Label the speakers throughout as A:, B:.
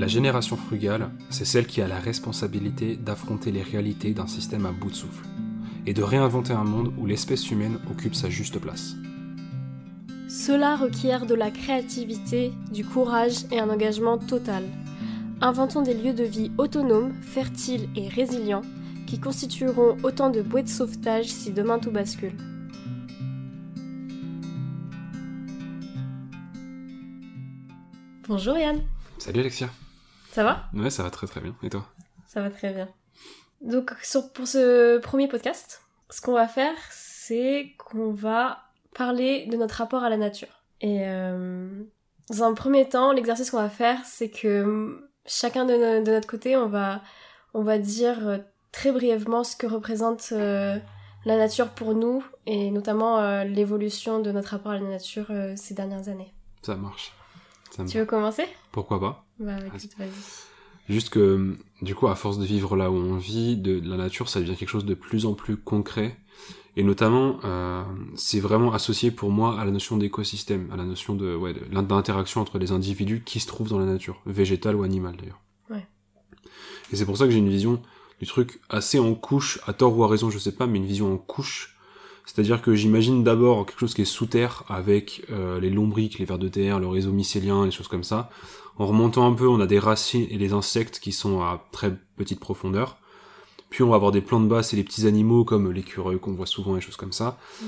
A: La génération frugale, c'est celle qui a la responsabilité d'affronter les réalités d'un système à bout de souffle et de réinventer un monde où l'espèce humaine occupe sa juste place.
B: Cela requiert de la créativité, du courage et un engagement total. Inventons des lieux de vie autonomes, fertiles et résilients qui constitueront autant de bouées de sauvetage si demain tout bascule. Bonjour Yann.
A: Salut Alexia.
B: Ça va?
A: Ouais, ça va très très bien. Et toi?
B: Ça va très bien. Donc pour ce premier podcast, ce qu'on va faire, c'est qu'on va parler de notre rapport à la nature. Et euh, dans un premier temps, l'exercice qu'on va faire, c'est que chacun de, notre côté, on va, on va dire euh, très brièvement ce que représente euh, la nature pour nous et notamment l'évolution de notre rapport à la nature ces dernières années.
A: Ça marche.
B: Tu veux commencer?
A: Pourquoi pas?
B: Bah écoute, vas-y.
A: Juste que, du coup, à force de vivre là où on vit, de, la nature, ça devient quelque chose de plus en plus concret. Et notamment, euh, c'est vraiment associé pour moi à la notion d'écosystème, à la notion de, ouais, d'interaction entre les individus qui se trouvent dans la nature, végétale ou animale d'ailleurs.
B: Ouais.
A: Et c'est pour ça que j'ai une vision du truc assez en couche, à tort ou à raison, je sais pas, mais une vision en couche. C'est-à-dire que j'imagine d'abord quelque chose qui est sous terre avec euh, les lombriques, les vers de terre, le réseau mycélien, les choses comme ça. En remontant un peu, on a des racines et des insectes qui sont à très petite profondeur. Puis on va avoir des plantes basses et les petits animaux comme l'écureuil qu'on voit souvent et choses comme ça. Mm.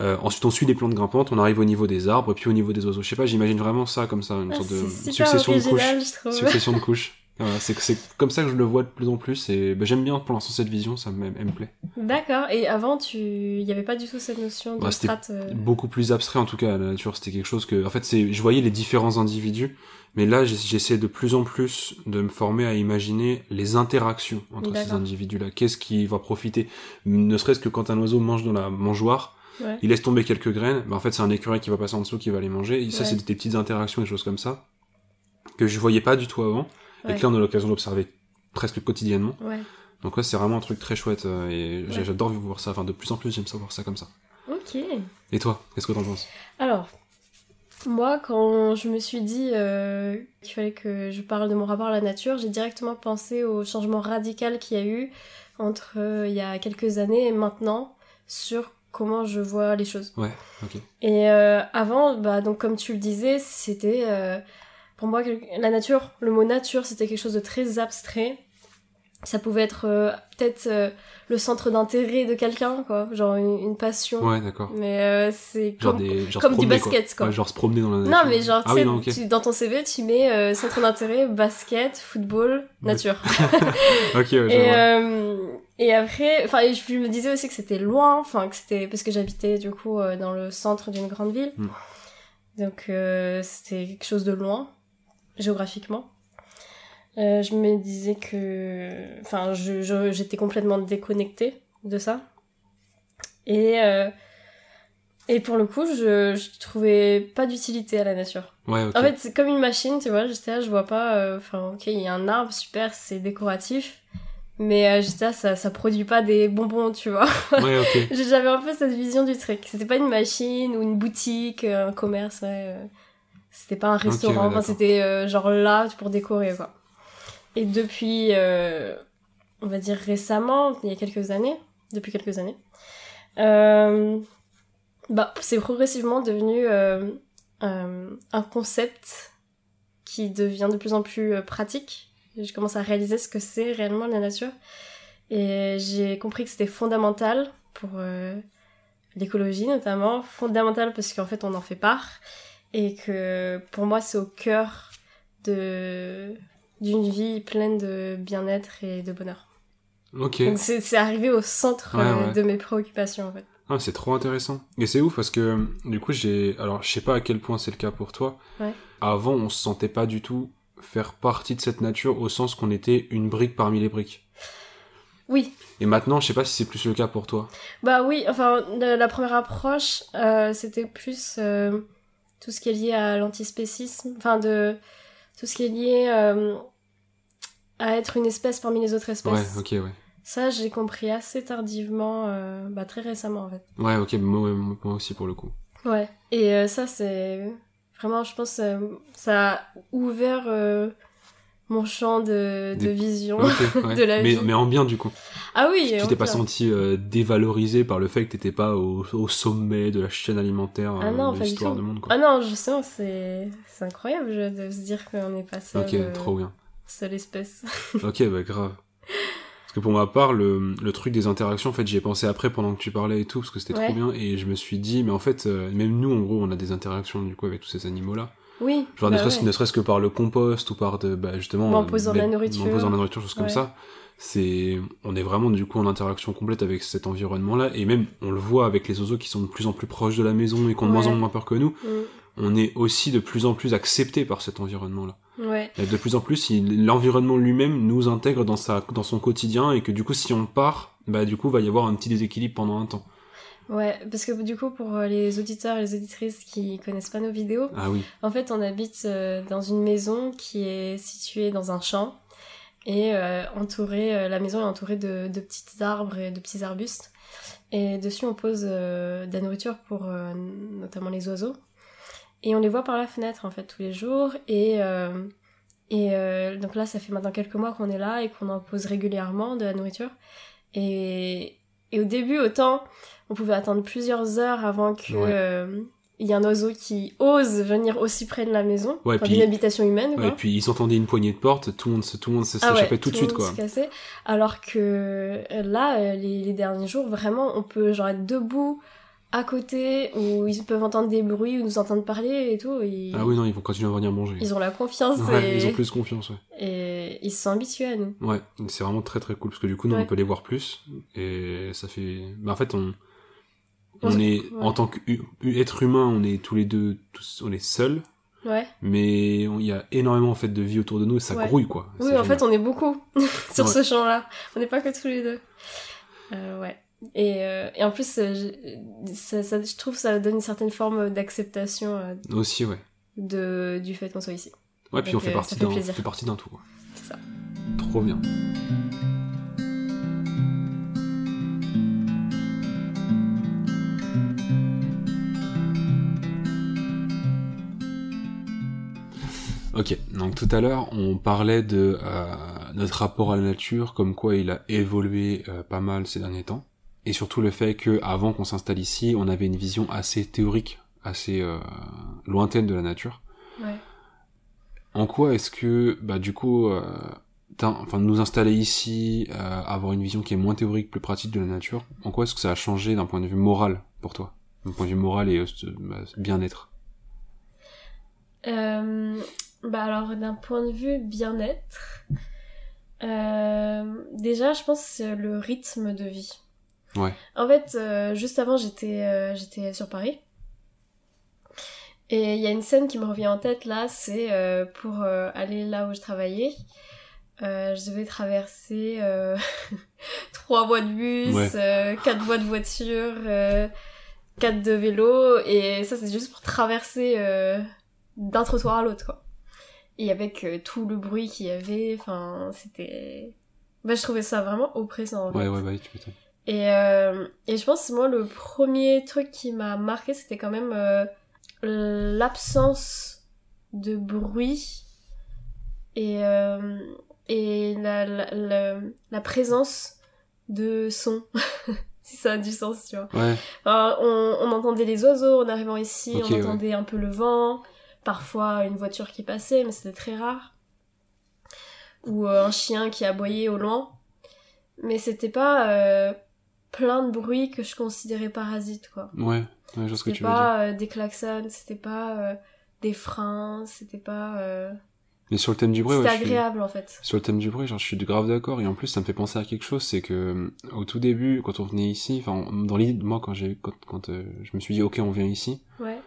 A: Euh, ensuite on suit les plantes grimpantes, on arrive au niveau des arbres et puis au niveau des oiseaux. Je sais pas, j'imagine vraiment ça comme ça, une
B: ah,
A: sorte de
B: succession de couches.
A: Succession de couches. C'est comme ça que je le vois de plus en plus et ben, j'aime bien pour l'instant cette vision, ça me, me plaît.
B: D'accord, et avant tu il n'y avait pas du tout cette notion de bah,
A: euh Beaucoup plus abstrait en tout cas, la nature c'était quelque chose que. En fait, je voyais les différents individus, mais là j'essaie de plus en plus de me former à imaginer les interactions entre ces individus-là. Qu'est-ce qui va profiter? Ne serait-ce que quand un oiseau mange dans la mangeoire, il laisse tomber quelques graines, ben, en fait c'est un écureuil qui va passer en dessous qui va les manger. Et ça c'est des petites interactions, des choses comme ça, que je voyais pas du tout avant et que là on a l'occasion d'observer presque quotidiennement. Donc ouais, c'est vraiment un truc très chouette euh, et j'adore voir ça. Enfin, de plus en plus, j'aime savoir ça comme ça.
B: Ok.
A: Et toi, qu'est-ce que t'en penses?
B: Alors, moi, quand je me suis dit euh, qu'il fallait que je parle de mon rapport à la nature, j'ai directement pensé au changement radical qu'il y a eu entre euh, il y a quelques années et maintenant sur comment je vois les choses.
A: Ouais, ok.
B: Et avant, bah donc comme tu le disais, c'était pour moi, la nature, le mot nature, c'était quelque chose de très abstrait. Ça pouvait être euh, peut-être euh, le centre d'intérêt de quelqu'un, quoi. Genre une, passion.
A: Ouais, d'accord.
B: Mais euh, c'est comme, comme du basket, quoi.
A: genre se promener dans la
B: nature. Non, mais genre, ah tu, dans ton CV, tu mets centre d'intérêt, basket, football, nature.
A: ok, ouais,
B: et, et après, enfin, je me disais aussi que c'était loin, enfin, que c'était, parce que j'habitais, du coup, dans le centre d'une grande ville. Hmm. Donc, c'était quelque chose de loin géographiquement. Euh, je me disais que, enfin, j'étais complètement déconnectée de ça. Et euh, et pour le coup, je, je trouvais pas d'utilité à la nature.
A: Ouais,
B: En fait, c'est comme une machine, tu vois. J'étais là, je vois pas. Euh, enfin, ok, il y a un arbre, super, c'est décoratif. Mais j'étais là, ça, ça produit pas des bonbons, tu vois.
A: Ouais, ok.
B: J'avais un peu cette vision du truc. C'était pas une machine ou une boutique, un commerce, ouais. C'était pas un restaurant, c'était euh, genre là pour décorer quoi. Et depuis, euh, on va dire récemment, il y a quelques années, depuis quelques années, euh, bah, c'est progressivement devenu un concept qui devient de plus en plus pratique. Je commence à réaliser ce que c'est réellement la nature. Et j'ai compris que c'était fondamental pour l'écologie notamment, fondamental parce qu'en fait on en fait part et que pour moi c'est au cœur de d'une vie pleine de bien-être et de bonheur.
A: Ok.
B: Donc c'est arrivé au centre euh, de mes préoccupations en fait.
A: Ah, c'est trop intéressant. Et c'est ouf parce que du coup j'ai alors je sais pas à quel point c'est le cas pour toi.
B: Ouais.
A: Avant on se sentait pas du tout faire partie de cette nature au sens qu'on était une brique parmi les briques.
B: Oui.
A: Et maintenant, je sais pas si c'est plus le cas pour toi.
B: Bah oui, enfin, la, première approche, euh, c'était plus euh, tout ce qui est lié à l'antispécisme, enfin de tout ce qui est lié euh, à être une espèce parmi les autres espèces.
A: Ouais, ok, ouais.
B: Ça, j'ai compris assez tardivement, euh, bah très récemment en fait.
A: Ouais, ok, moi, moi aussi pour le coup.
B: Ouais, et euh, ça c'est vraiment, je pense, ça a ouvert mon champ de, de vision de la
A: mais,
B: vie.
A: Mais en bien du coup.
B: Ah oui.
A: Tu t'es pas senti euh, dévalorisé par le fait que t'étais pas au, au, sommet de la chaîne alimentaire
B: ah non,
A: de l'histoire du monde quoi.
B: Ah non, justement, c'est c'est incroyable de se dire qu'on n'est pas seul.
A: Ok, trop bien.
B: Seule espèce.
A: ok, bah grave. Parce que pour ma part, le, le truc des interactions, en fait, j'y ai pensé après pendant que tu parlais et tout, parce que c'était trop bien, et je me suis dit, mais en fait, même nous, en gros, on a des interactions du coup avec tous ces animaux-là.
B: Oui.
A: Genre, bah ne serait-ce que par le compost ou par de, bah, justement.
B: en posant de la nourriture.
A: En posant la nourriture, choses comme ça. C'est, on est vraiment, du coup, en interaction complète avec cet environnement-là. Et même, on le voit avec les oiseaux qui sont de plus en plus proches de la maison et qui ont de moins en moins peur que nous. Mm. On est aussi de plus en plus accepté par cet environnement-là.
B: Ouais.
A: Et de plus en plus, l'environnement lui-même nous intègre dans sa, dans son quotidien et que du coup, si on part, bah, du coup, va y avoir un petit déséquilibre pendant un temps.
B: Ouais, parce que du coup, pour euh, les auditeurs et les auditrices qui connaissent pas nos vidéos,
A: ah oui.
B: en fait, on habite euh, dans une maison qui est située dans un champ et euh, entourée, la maison est entourée de, de petits arbres et de petits arbustes. Et dessus, on pose de la nourriture pour notamment les oiseaux. Et on les voit par la fenêtre, en fait, tous les jours. Et, et donc là, ça fait maintenant quelques mois qu'on est là et qu'on en pose régulièrement de la nourriture. Et, et au début, autant on pouvait attendre plusieurs heures avant que euh, il y ait un oiseau qui ose venir aussi près de la maison,
A: ouais,
B: d'une habitation humaine.
A: Ouais, et puis ils entendaient une poignée de porte, tout le monde, tout le monde
B: ah
A: s'échappait tout de suite, quoi.
B: Cassait. Alors que euh, là, euh, les, derniers jours, vraiment, on peut genre être debout à côté où ils peuvent entendre des bruits ou nous entendre parler et tout.
A: Ah oui, non, ils vont continuer à venir manger.
B: Ils ont la confiance.
A: Ouais, ils ont plus confiance, ouais.
B: Et ils se sont habitués à nous.
A: Ouais, c'est vraiment très très cool parce que du coup, nous, on peut les voir plus et ça fait. Bah, en fait, on on est en tant qu'être humain, on est tous les deux, tous, on est seuls.
B: Ouais.
A: Mais il y a énormément en fait de vie autour de nous et ça grouille quoi.
B: Oui, en fait, on est beaucoup sur ce champ-là. On n'est pas que tous les deux. Euh, ouais. Et, euh, et, en plus, euh, ça, ça, je trouve ça donne une certaine forme d'acceptation. Euh,
A: Aussi, ouais.
B: De, du fait qu'on soit ici.
A: Ouais, puis on fait partie d'un, fait partie d'un tout.
B: C'est ça.
A: Trop bien. Ok, donc tout à l'heure on parlait de euh, notre rapport à la nature, comme quoi il a évolué euh, pas mal ces derniers temps, et surtout le fait que avant qu'on s'installe ici, on avait une vision assez théorique, assez euh, lointaine de la nature.
B: Ouais.
A: En quoi est-ce que, bah du coup, enfin nous installer ici, avoir une vision qui est moins théorique, plus pratique de la nature, en quoi est-ce que ça a changé d'un point de vue moral pour toi, d'un point de vue moral et bah, bien-être?
B: Euh, bah alors d'un point de vue bien-être, euh, déjà je pense c'est le rythme de vie.
A: Ouais.
B: En fait, euh, juste avant j'étais euh, j'étais sur Paris. Et il y a une scène qui me revient en tête là, c'est euh, pour aller là où je travaillais. je devais traverser trois voies de bus, quatre voies de voiture, quatre de vélo, et ça c'est juste pour traverser d'un trottoir à l'autre quoi et avec euh, tout le bruit qu'il y avait, enfin, c'était... Bah, je trouvais ça vraiment oppressant. En
A: fait. Ouais, ouais, bah, tu m'étonnes.
B: Et, euh, et je pense, moi, le premier truc qui m'a marqué, c'était quand même euh, l'absence de bruit et, euh, et la, la, la, présence de son. si ça a du sens, tu vois.
A: Ouais.
B: on, on, entendait les oiseaux en arrivant ici, on entendait un peu le vent parfois une voiture qui passait, mais c'était très rare. Ou euh, un chien qui aboyait au loin. Mais c'était pas euh, plein de bruit que je considérais parasite, quoi.
A: Ouais, ouais je ce que tu veux
B: dire. C'était pas euh, des klaxons, c'était pas des freins, c'était pas...
A: Mais sur le thème du bruit,
B: C'était agréable en fait.
A: Sur le thème du bruit, genre je suis grave d'accord et en plus ça me fait penser à quelque chose, c'est que au tout début, quand on venait ici, enfin dans l'idée, moi quand j'ai quand, quand je me suis dit ok on vient ici,
B: ouais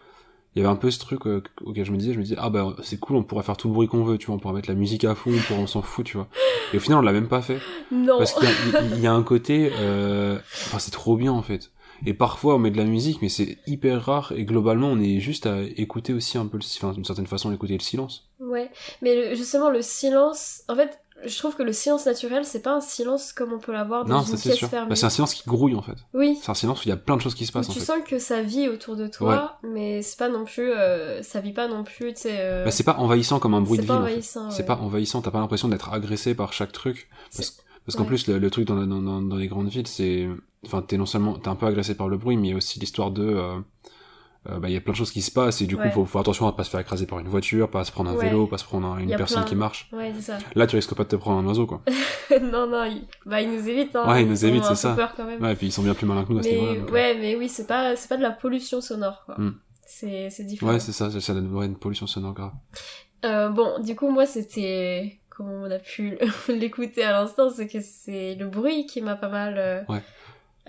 A: il y avait un peu ce truc euh, auquel je me disais, je me disais, ah bah c'est cool, on pourrait faire tout le bruit qu'on veut, tu vois, on pourrait mettre la musique à fond, on, on s'en fout, tu vois. Et au final, on l'a même pas fait.
B: Non.
A: Parce qu'il y, y, a un côté, euh... enfin c'est trop bien en fait. Et parfois on met de la musique, mais c'est hyper rare. Et globalement, on est juste à écouter aussi un peu, le... enfin d'une certaine façon, écouter le silence.
B: Ouais, mais justement le silence, en fait, je trouve que le silence naturel, c'est pas un silence comme on peut l'avoir dans une pièce fermée.
A: Bah, c'est un silence qui grouille en fait.
B: Oui.
A: C'est un silence où il y a plein de choses qui se passent.
B: tu sens que ça vit autour de toi, mais c'est pas non plus, euh, ça vit pas non plus, tu sais. Euh,
A: bah, c'est pas envahissant comme un bruit de ville.
B: C'est pas envahissant.
A: C'est pas envahissant. T'as pas l'impression d'être agressé par chaque truc. Parce, parce qu'en plus, le, truc dans, dans, dans, les grandes villes, c'est, enfin, t'es non seulement, t'es un peu agressé par le bruit, mais il y a aussi l'histoire de euh, euh, bah, il y a plein de choses qui se passent et du coup il faut faire attention à pas se faire écraser par une voiture, pas se prendre un vélo, pas se prendre une personne qui marche.
B: Ouais, ça.
A: Là tu risques pas de te prendre un oiseau quoi.
B: non non, il... bah ils nous évitent hein.
A: Ouais, ils nous évitent, c'est ça. Peur quand même. Ouais, et puis ils sont bien plus malins que nous à ce niveau-là.
B: Euh. Ouais, mais oui, c'est pas c'est pas de la pollution sonore quoi. Hmm. C'est c'est différent.
A: Ouais, c'est ça, c'est une pollution sonore grave.
B: Euh, bon, du coup moi c'était comme on a pu l'écouter à l'instant, c'est que c'est le bruit qui m'a pas mal euh, ouais.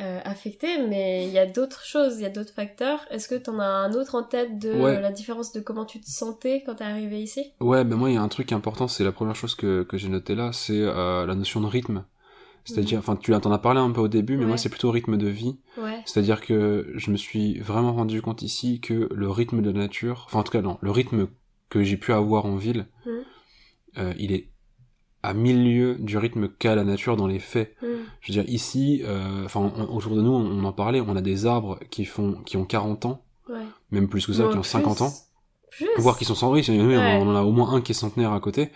B: Euh, affecté, mais il y a d'autres choses, il y a d'autres facteurs. Est-ce que tu en as un autre en tête de la différence de comment tu te sentais quand t'es arrivé ici?
A: Ouais, ben moi il y a un truc important, c'est la première chose que, que j'ai noté là, c'est euh, la notion de rythme. C'est-à-dire, mhm. enfin, tu en as parlé un peu au début, mais moi c'est plutôt rythme de vie.
B: Ouais.
A: C'est-à-dire que je me suis vraiment rendu compte ici que le rythme de la nature, enfin en tout cas non, le rythme que j'ai pu avoir en ville, mhm. euh, il est à mille lieues du rythme qu'a la nature dans les faits. Mm. Je veux dire, ici, euh, enfin, autour de nous, on, en parlait, on a des arbres qui font, qui ont 40 ans, même plus que ça, qui ont 50 ans. Plus. Voire qui sont sans on en a au moins un qui est centenaire à côté.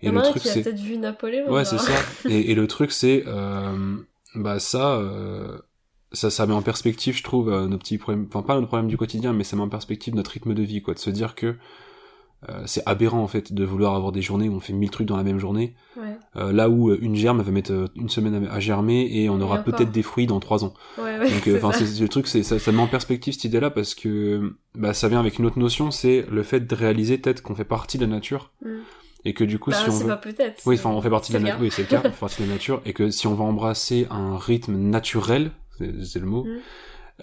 B: Et le truc c'est peut-être vu Napoléon.
A: Ouais, c'est ça. Et, le truc c'est euh, bah ça euh, ça ça met en perspective, je trouve nos petits problèmes, enfin pas nos problèmes du quotidien, mais ça met en perspective notre rythme de vie quoi, de se dire que euh, c'est aberrant en fait de vouloir avoir des journées où on fait mille trucs dans la même journée.
B: Ouais.
A: Euh, là où euh, une germe va mettre une semaine à, germer et on aura peut-être des fruits dans trois ans.
B: Ouais, ouais,
A: Donc enfin le truc c'est ça, ça met en perspective cette idée là parce que bah ça vient avec une autre notion c'est le fait de réaliser peut-être qu'on fait partie de la nature.
B: Mm.
A: Et que du coup,
B: bah,
A: si on
B: veut...
A: pas
B: peut-être.
A: Oui, enfin, on fait partie de la nature. Oui, c'est le cas. on fait partie de la nature. Et que si on va embrasser un rythme naturel, c'est le mot,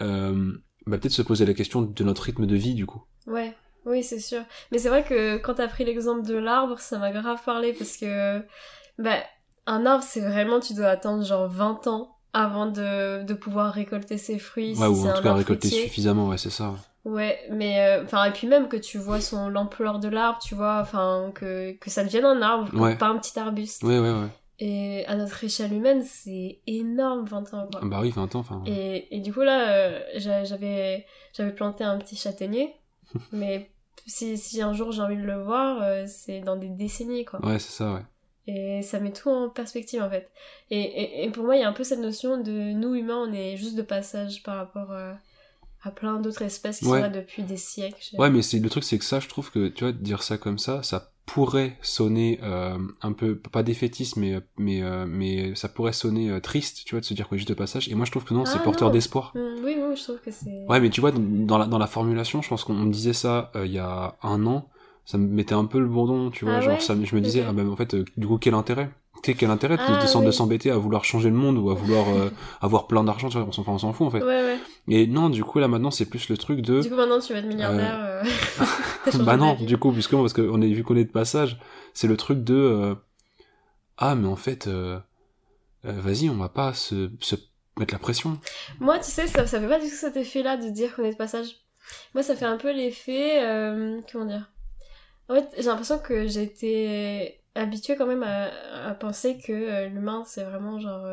A: mm. bah peut-être se poser la question de notre rythme de vie, du coup.
B: Ouais. Oui, c'est sûr. Mais c'est vrai que quand t'as pris l'exemple de l'arbre, ça m'a grave parlé parce que, bah, un arbre, c'est vraiment, tu dois attendre genre 20 ans avant de, de pouvoir récolter ses fruits.
A: Ouais, ou en tout cas récolter suffisamment, ouais, c'est ça.
B: Ouais, mais euh, enfin et puis même que tu vois son l'ampleur de l'arbre, tu vois, enfin que que ça devienne un arbre, pas un petit arbuste.
A: Ouais, ouais, ouais.
B: Et à notre échelle humaine, c'est énorme 20 ans quoi.
A: Bah oui, 20 ans enfin.
B: Et et du coup là, euh, j'avais j'avais planté un petit châtaignier, mais si, si un jour j'ai envie de le voir, euh, c'est dans des décennies, quoi.
A: Ouais, c'est ça, ouais.
B: Et ça met tout en perspective, en fait. Et, et, pour moi, il y a un peu cette notion de nous, humains, on est juste de passage par rapport euh, à plein d'autres espèces qui sont là depuis des siècles.
A: Ouais, mais c'est le truc, c'est que ça, je trouve que, tu vois, dire ça comme ça, ça pourrait sonner euh, un peu pas défaitiste mais mais euh, mais ça pourrait sonner euh, triste tu vois de se dire quoi juste de passage. Et moi je trouve que non c'est ah, porteur d'espoir.
B: Mmh, oui oui je trouve que c'est
A: ouais mais tu vois dans la dans la formulation je pense qu'on me disait ça il y a un an. Ça me mettait un peu le bourdon tu vois
B: ah
A: genre ça je me disais ah ben en fait du coup quel intérêt? Quel intérêt de, ah, de s'embêter à vouloir changer le monde ou à vouloir avoir plein d'argent tu vois on s'en fout en fait.
B: Ouais, ouais.
A: Et non du coup là maintenant c'est plus le truc de
B: du coup maintenant tu vas être milliardaire
A: bah non, du coup, puisque parce qu'on est vu qu'on est de passage, c'est le truc de euh, ah mais en fait, euh, euh, vas-y, on va pas se, se, mettre la pression.
B: Moi, tu sais, ça, ça fait pas du tout cet effet-là de dire qu'on est de passage. Moi, ça fait un peu l'effet, comment dire? En fait, j'ai l'impression que été habituée quand même à, à penser que l'humain, c'est vraiment genre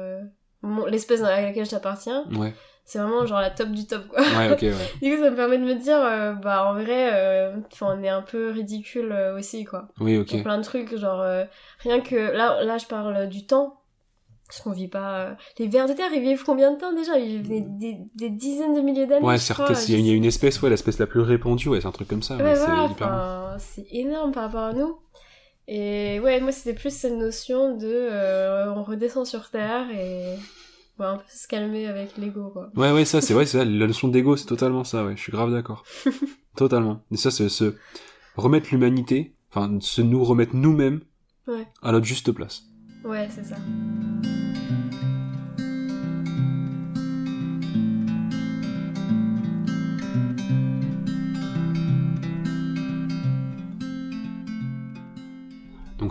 B: l'espèce à laquelle j'appartiens.
A: Ouais
B: c'est vraiment genre la top du top quoi.
A: Ouais, ok, ouais.
B: du coup, ça me permet de me dire, euh, bah en vrai, euh, on est un peu ridicule euh, aussi quoi.
A: Oui, ok.
B: Pour plein de trucs, genre rien que là, là je parle du temps. Parce qu'on vit pas. Les vers de terre, ils vivent combien de temps déjà? Ils vivent des, des, dizaines de milliers d'années.
A: Ouais, certes, il y, a une espèce, ouais, l'espèce la plus répandue, ouais, c'est un truc comme ça.
B: Ouais, ouais c'est énorme par rapport à nous. Et ouais, moi c'était plus cette notion de on redescend sur Terre et on un peu se calmer avec l'ego, quoi.
A: Ouais, ouais, ça, c'est ça, la notion d'ego, c'est totalement ça, ouais, je suis grave d'accord. totalement. Et ça, c'est se remettre l'humanité, enfin, se nous remettre nous-mêmes à notre juste place.
B: Ouais, c'est ça.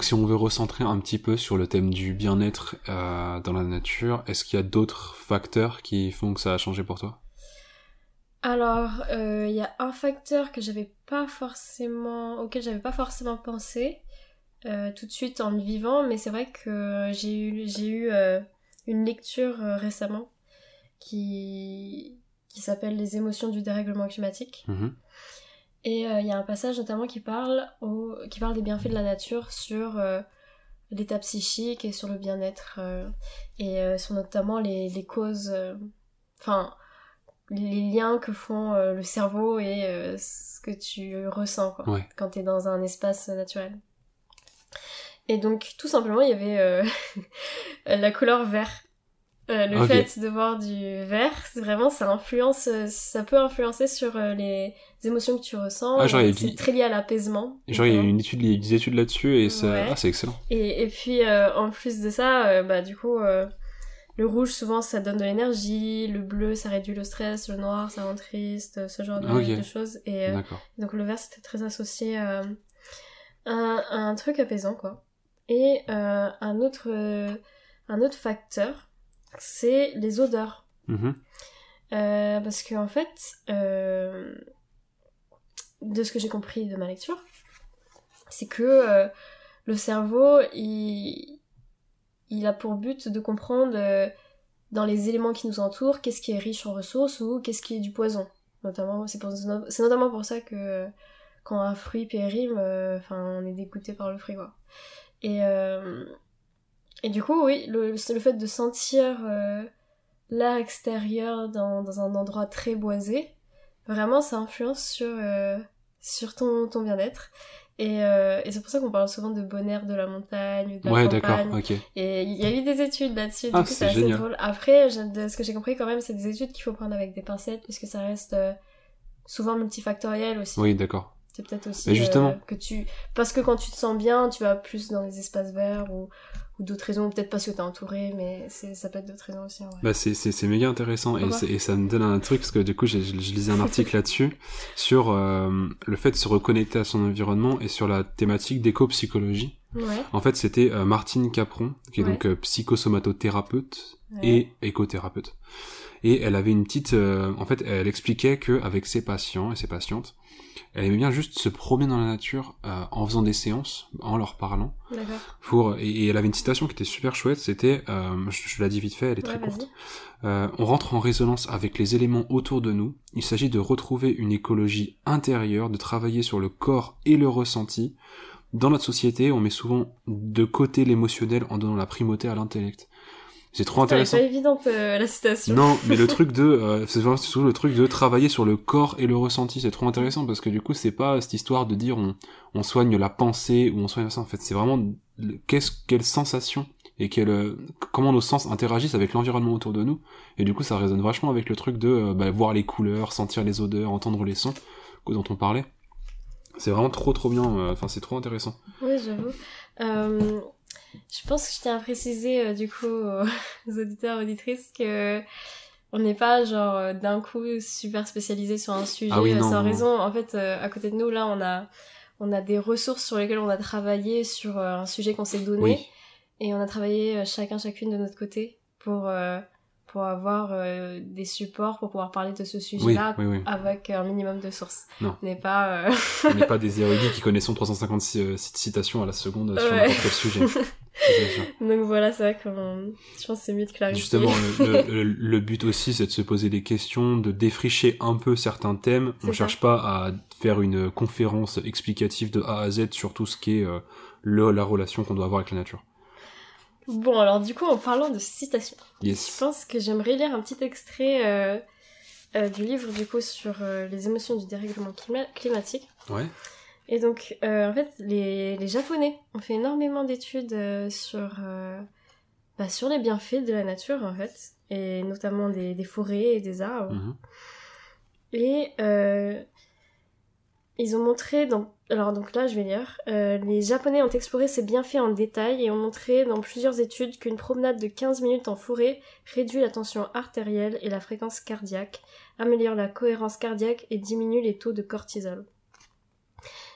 A: Donc si on veut recentrer un petit peu sur le thème du bien-être euh, dans la nature, est-ce qu'il y a d'autres facteurs qui font que ça a changé pour toi?
B: Alors, il euh, y a un facteur que j'avais pas forcément, auquel j'avais pas forcément pensé, tout de suite en le vivant, mais c'est vrai que j'ai eu, j'ai eu une lecture récemment qui, qui s'appelle Les émotions du dérèglement climatique. Mhm. Et il y a un passage notamment qui parle, au, qui parle des bienfaits de la nature sur l'état psychique et sur le bien-être et sur notamment les, les causes, enfin les liens que font euh, le cerveau et euh, ce que tu ressens quoi, quand tu es dans un espace naturel. Et donc tout simplement il y avait euh, la couleur vert. Le fait de voir du vert, vraiment ça influence, ça peut influencer sur les émotions que tu ressens. Ah, c'est très lié à l'apaisement.
A: Genre il y a une étude, des études là-dessus et ah, c'est excellent.
B: Et, et puis en plus de ça, bah du coup le rouge, souvent, ça donne de l'énergie. Le bleu, ça réduit le stress. Le noir, ça rend triste. Ce genre de, choses. Et euh, donc, le vert, c'était très associé à, un truc apaisant, quoi. Et euh, un, autre, un autre facteur, c'est les odeurs. Mm-hmm. Euh, parce que, en fait, de ce que j'ai compris de ma lecture, c'est que le cerveau, il il a pour but de comprendre euh, dans les éléments qui nous entourent qu'est-ce qui est riche en ressources ou qu'est-ce qui est du poison. Notamment, c'est, notamment pour ça que quand un fruit périme, euh, enfin, on est dégoûté par le fruit, quoi. Et, euh, et du coup, oui, le, le fait de sentir l'air extérieur dans, dans, un endroit très boisé, vraiment, ça influence sur, sur ton, ton bien-être. Euh, et, c'est pour ça qu'on parle souvent de bon air de la montagne, de la ouais, d'accord, ok. Et il y a eu des études là-dessus, du ah, coup c'est assez drôle. Après, de ce que j'ai compris quand même, c'est des études qu'il faut prendre avec des pincettes, puisque ça reste euh, souvent multifactoriel aussi.
A: Oui, d'accord.
B: C'est peut-être aussi justement... Euh, que tu... Parce que quand tu te sens bien, tu vas plus dans les espaces verts ou, ou d'autres raisons, peut-être parce que t'es entouré, mais ça peut être d'autres raisons aussi.
A: Bah c'est méga intéressant et, et, ça me donne un truc, parce que du coup je, je lisais un article là-dessus, sur euh, le fait de se reconnecter à son environnement et sur la thématique d'éco-psychologie. Ouais. En fait c'était euh, Martine Capron, qui est donc psychosomatothérapeute et écothérapeute. Et elle avait une petite... en fait elle expliquait que avec ses patients et ses patientes, elle aimait bien juste se promener dans la nature euh, en faisant des séances, en leur parlant. Pour et, elle avait une citation qui était super chouette. C'était, euh, je, la dis vite fait, elle est très courte. Euh, on rentre en résonance avec les éléments autour de nous. Il s'agit de retrouver une écologie intérieure, de travailler sur le corps et le ressenti. Dans notre société, on met souvent de côté l'émotionnel en donnant la primauté à l'intellect. C'est trop intéressant.
B: C'est pas évidente euh, la citation.
A: Non, mais le truc de, euh, c'est surtout le truc de travailler sur le corps et le ressenti. C'est trop intéressant parce que du coup, c'est pas cette histoire de dire on, on soigne la pensée ou on soigne ça. En fait, c'est vraiment qu'est-ce quelle sensation et quelle, euh, comment nos sens interagissent avec l'environnement autour de nous. Et du coup, ça résonne vachement avec le truc de bah, voir les couleurs, sentir les odeurs, entendre les sons dont on parlait. C'est vraiment trop trop bien. Enfin, c'est trop intéressant.
B: Oui, j'avoue. Euh je pense que je tiens à préciser euh, du coup aux auditeurs auditrices que on n'est pas genre euh, d'un coup super spécialisé sur un sujet ah euh, sans raison. En fait, à côté de nous là, on a on a des ressources sur lesquelles on a travaillé sur un sujet qu'on s'est donné et on a travaillé chacun chacune de notre côté pour pour avoir des supports pour pouvoir parler de ce sujet-là avec un minimum de sources. Non. On n'est pas...
A: On n'est pas des érudits qui connaissent 350 citations à la seconde sur n'importe quel sujet.
B: Donc voilà, c'est vrai que je pense que c'est mieux de clarifier.
A: Justement, le, le, but aussi, c'est de se poser des questions, de défricher un peu certains thèmes. On ne cherche pas à faire une conférence explicative de A à Z sur tout ce qui est euh, le, la relation qu'on doit avoir avec la nature.
B: Bon, alors du coup, en parlant de citations, je pense que j'aimerais lire un petit extrait euh, euh, du livre du coup sur les émotions du dérèglement climatique. Ouais. Et donc, en fait, les, les, Japonais ont fait énormément d'études sur, bah, sur les bienfaits de la nature, en fait, et notamment des, des forêts et des arbres. Mhm. Et ils ont montré dans... Alors donc là, je vais lire. Euh, les Japonais ont exploré ces bienfaits en détail et ont montré dans plusieurs études qu'une promenade de 15 minutes en forêt réduit la tension artérielle et la fréquence cardiaque, améliore la cohérence cardiaque et diminue les taux de cortisol.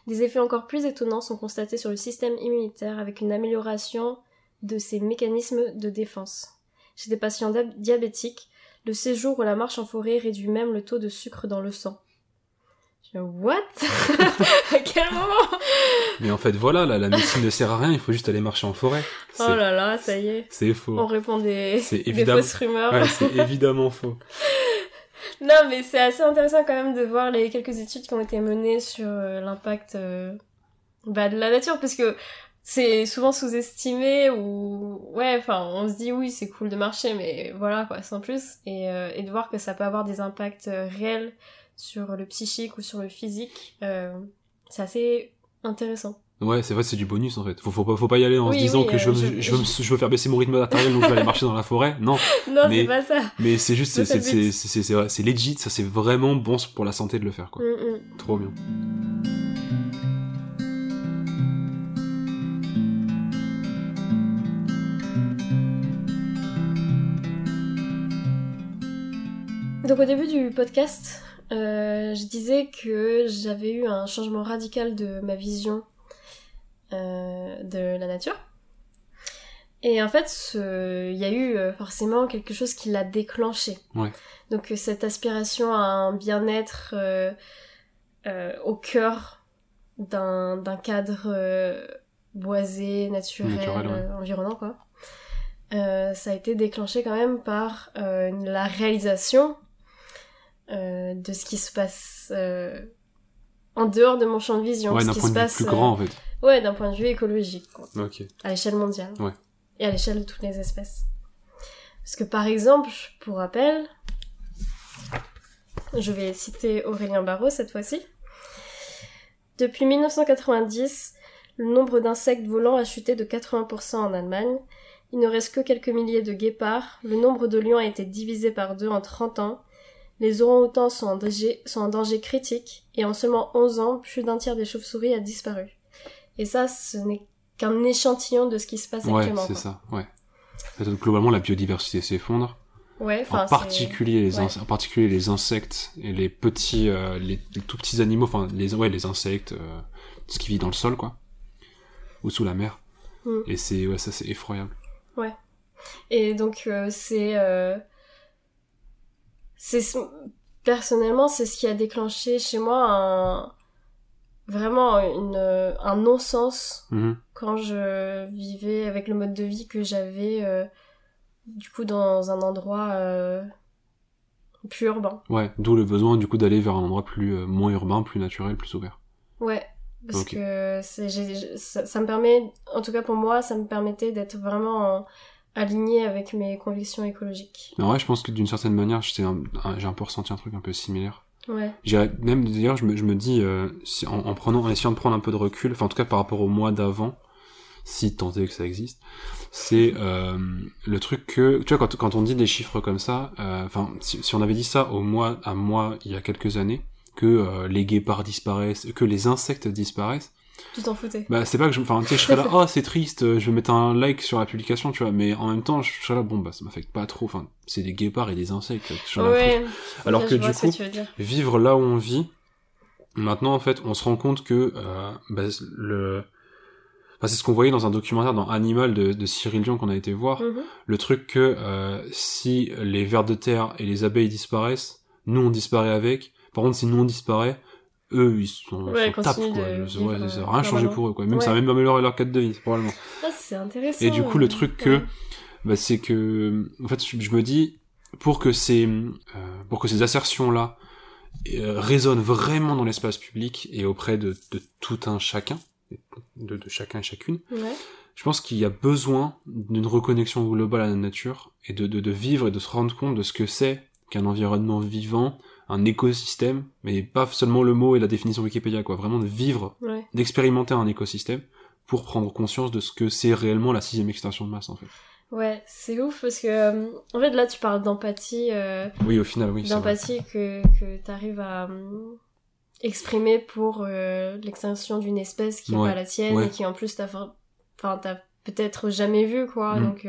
B: Des effets encore plus étonnants sont constatés sur le système immunitaire avec une amélioration de ses mécanismes de défense. Chez des patients diabétiques, le séjour ou la marche en forêt réduit même le taux de sucre dans le sang. What? À quel moment?
A: Mais en fait, voilà, la médecine ne sert à rien, il faut juste aller marcher en forêt.
B: Oh là là, ça y est.
A: C'est faux.
B: On répond des, fausses rumeurs.
A: Ouais, c'est évidemment faux.
B: Non, mais c'est assez intéressant quand même de voir les quelques études qui ont été menées sur euh, l'impact euh, bah, de la nature, parce que c'est souvent sous-estimé ou ouais enfin on se dit oui c'est cool de marcher mais voilà quoi sans plus et, euh, et de voir que ça peut avoir des impacts réels sur le psychique ou sur le physique, euh, c'est assez intéressant.
A: Ouais, c'est vrai, c'est du bonus en fait. Faut, faut, pas, faut pas y aller en se disant que je, je, veux, je, veux faire baisser mon rythme artériel donc je vais aller marcher dans la forêt. Non.
B: Non, c'est pas ça.
A: Mais c'est juste, c'est, c'est, c'est, c'est, legit, ça c'est vraiment bon pour la santé de le faire quoi. Mm, mm. Trop bien.
B: Donc au début du podcast, euh, je disais que j'avais eu un changement radical de ma vision euh, de la nature. Et en fait, il y a eu euh, forcément quelque chose qui l'a déclenché. Donc cette aspiration à un bien-être au cœur d'un cadre boisé, naturel, environnant, quoi. ça a été déclenché quand même par la réalisation euh, de ce qui se passe euh, en dehors de mon champ de vision.
A: Ouais, d'un point de vue plus grand en fait.
B: Ouais, d'un point de vue écologique. Quoi. À l'échelle mondiale. Ouais. Et à l'échelle de toutes les espèces. Parce que par exemple, pour rappel, je vais citer Aurélien Barraud cette fois-ci. Depuis 1990, le nombre d'insectes volants a chuté de 80% en Allemagne. Il ne reste que quelques milliers de guépards. Le nombre de lions a été divisé par deux en 30 ans. Les orang-outans sont en danger, sont en danger critique et en seulement 11 ans, plus d'un tiers des chauves-souris a disparu. Et ça, ce n'est qu'un échantillon de ce qui se passe actuellement.
A: Ouais, c'est ça, ouais. globalement, la biodiversité s'effondre.
B: Ouais,
A: en particulier les en particulier les insectes et les petits euh, les, tout petits animaux enfin les ouais les insectes euh, ce qui vit dans le sol quoi ou sous la mer mm. et c'est ouais ça c'est effroyable
B: ouais et donc euh, c'est c'est personnellement c'est ce qui a déclenché chez moi un vraiment une, un non-sens mhm. quand je vivais avec le mode de vie que j'avais euh, du coup dans un endroit euh, plus urbain.
A: Ouais, d'où le besoin du coup d'aller vers un endroit plus euh, moins urbain, plus naturel, plus ouvert.
B: Ouais, parce que c'est ça, ça, me permet, en tout cas pour moi, ça me permettait d'être vraiment en, aligné avec mes convictions écologiques.
A: Mais ouais, je pense que d'une certaine manière, j'ai un, un, peu ressenti un truc un peu similaire.
B: Ouais.
A: Même d'ailleurs, je me, je me dis, euh, si, en, prenant, en essayant de prendre un peu de recul, enfin en tout cas par rapport au mois d'avant, si tant est que ça existe, c'est euh, le truc que, tu vois, quand, quand on dit des chiffres comme ça, euh, enfin, si, si, on avait dit ça au mois, à mois il y a quelques années, que euh, les guépards disparaissent, que les insectes disparaissent,
B: tu t'en foutais.
A: Bah, c'est pas que je, enfin, tu sais, je serais là, oh, c'est triste, euh, je vais mettre un like sur la publication, tu vois, mais en même temps, je serais là, bon, bah, ça m'affecte pas trop, enfin, c'est des guépards et des insectes,
B: ouais,
A: Alors que du coup, vivre là où on vit, maintenant, en fait, on se rend compte que, euh, bah, le, enfin, c'est ce qu'on voyait dans un documentaire dans Animal de, de Cyril Dion qu'on a été voir, mhm. le truc que, euh, si les vers de terre et les abeilles disparaissent, nous on disparaît avec, par contre, si nous on disparaît, eux ils sont, ouais, sont tapent, quoi. ouais, ça n'a rien changé pour eux quoi. Même ça a même amélioré leur cadre de vie probablement.
B: Ah, c'est intéressant
A: et du coup le truc que bah, c'est que en fait je me dis pour que ces euh, pour que ces assertions là euh, résonnent vraiment dans l'espace public et auprès de, de tout un chacun de, de chacun et chacune je pense qu'il y a besoin d'une reconnexion globale à la nature et de, de, de vivre et de se rendre compte de ce que c'est qu'un environnement vivant un écosystème, mais pas seulement le mot et la définition Wikipédia, quoi. Vraiment de vivre, d'expérimenter un écosystème pour prendre conscience de ce que c'est réellement la sixième extinction de masse, en fait.
B: Ouais, c'est ouf parce que euh, en fait là tu parles d'empathie. Euh,
A: oui, au final, oui.
B: D'empathie que que t'arrives à euh, exprimer pour l'extinction d'une espèce qui est pas la tienne et qui en plus t'as enfin t'as peut-être jamais vu quoi. Mm. Donc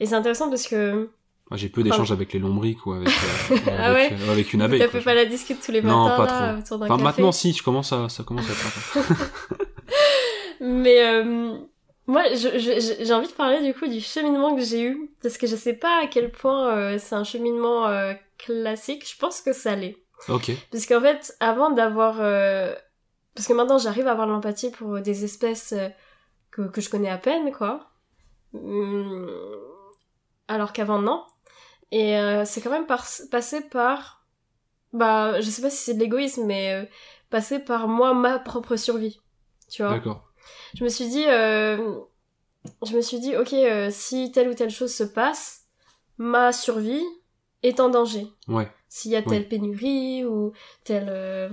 B: et c'est intéressant parce que
A: j'ai peu d'échanges avec les lombriques ou avec, euh,
B: ah ouais
A: euh, avec, une abeille.
B: Tu fais pas la discute tous les matins non, pas là, trop.
A: enfin, maintenant si, je commence à, ça commence à être
B: Mais euh, moi, j'ai envie de parler du coup du cheminement que j'ai eu parce que je sais pas à quel point c'est un cheminement classique. Je pense que ça l'est.
A: Ok.
B: Parce qu'en fait, avant d'avoir... euh, Parce que maintenant, j'arrive à avoir l'empathie pour des espèces euh, que, que je connais à peine, quoi. Hum, Alors qu'avant, non. Et euh, c'est quand même par... passé par... Bah, je sais pas si c'est de l'égoïsme, mais euh, passer par moi, ma propre survie. Tu vois
A: D'accord.
B: je me suis dit euh, je me suis dit ok euh, si telle ou telle chose se passe ma survie est en danger
A: Ouais.
B: s'il y a telle pénurie ou tel euh,